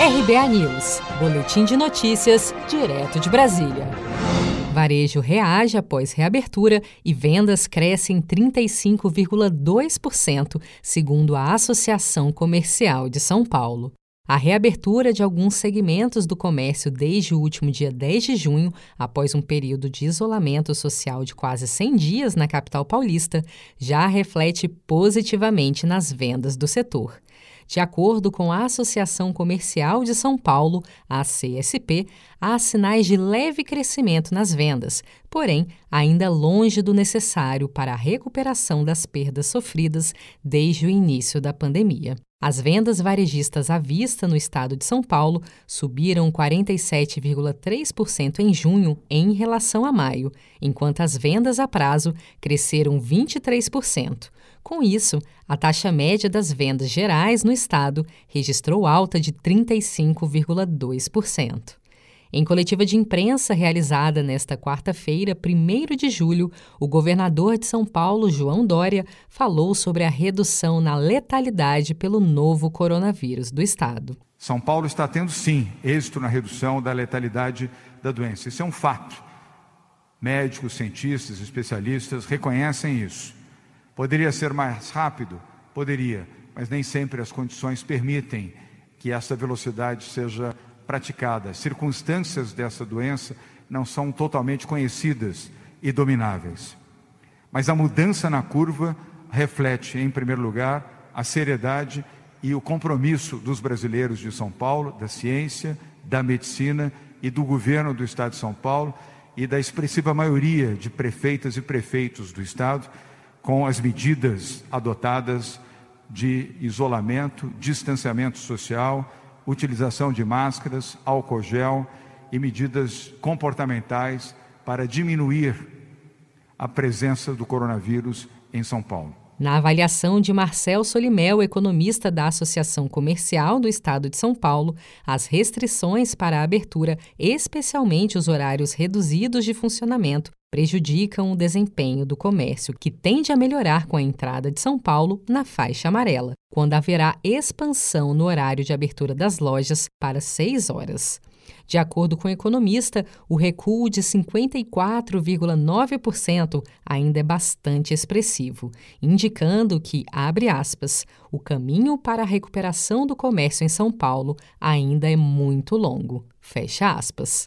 RBA News, Boletim de Notícias, direto de Brasília. Varejo reage após reabertura e vendas crescem 35,2%, segundo a Associação Comercial de São Paulo. A reabertura de alguns segmentos do comércio desde o último dia 10 de junho, após um período de isolamento social de quase 100 dias na capital paulista, já reflete positivamente nas vendas do setor. De acordo com a Associação Comercial de São Paulo, a CSP, há sinais de leve crescimento nas vendas, porém ainda longe do necessário para a recuperação das perdas sofridas desde o início da pandemia. As vendas varejistas à vista no estado de São Paulo subiram 47,3% em junho em relação a maio, enquanto as vendas a prazo cresceram 23%. Com isso, a taxa média das vendas gerais no estado registrou alta de 35,2%. Em coletiva de imprensa realizada nesta quarta-feira, 1 de julho, o governador de São Paulo, João Dória, falou sobre a redução na letalidade pelo novo coronavírus do estado. São Paulo está tendo, sim, êxito na redução da letalidade da doença. Isso é um fato. Médicos, cientistas, especialistas reconhecem isso. Poderia ser mais rápido? Poderia, mas nem sempre as condições permitem que essa velocidade seja praticada. As circunstâncias dessa doença não são totalmente conhecidas e domináveis. Mas a mudança na curva reflete, em primeiro lugar, a seriedade e o compromisso dos brasileiros de São Paulo, da ciência, da medicina e do governo do Estado de São Paulo e da expressiva maioria de prefeitas e prefeitos do Estado com as medidas adotadas de isolamento, distanciamento social utilização de máscaras, álcool gel e medidas comportamentais para diminuir a presença do coronavírus em São Paulo. Na avaliação de Marcel Solimel, economista da Associação Comercial do Estado de São Paulo, as restrições para a abertura, especialmente os horários reduzidos de funcionamento, prejudicam o desempenho do comércio, que tende a melhorar com a entrada de São Paulo na faixa amarela, quando haverá expansão no horário de abertura das lojas para 6 horas. De acordo com o economista, o recuo de 54,9% ainda é bastante expressivo, indicando que, abre aspas, o caminho para a recuperação do comércio em São Paulo ainda é muito longo. Fecha aspas.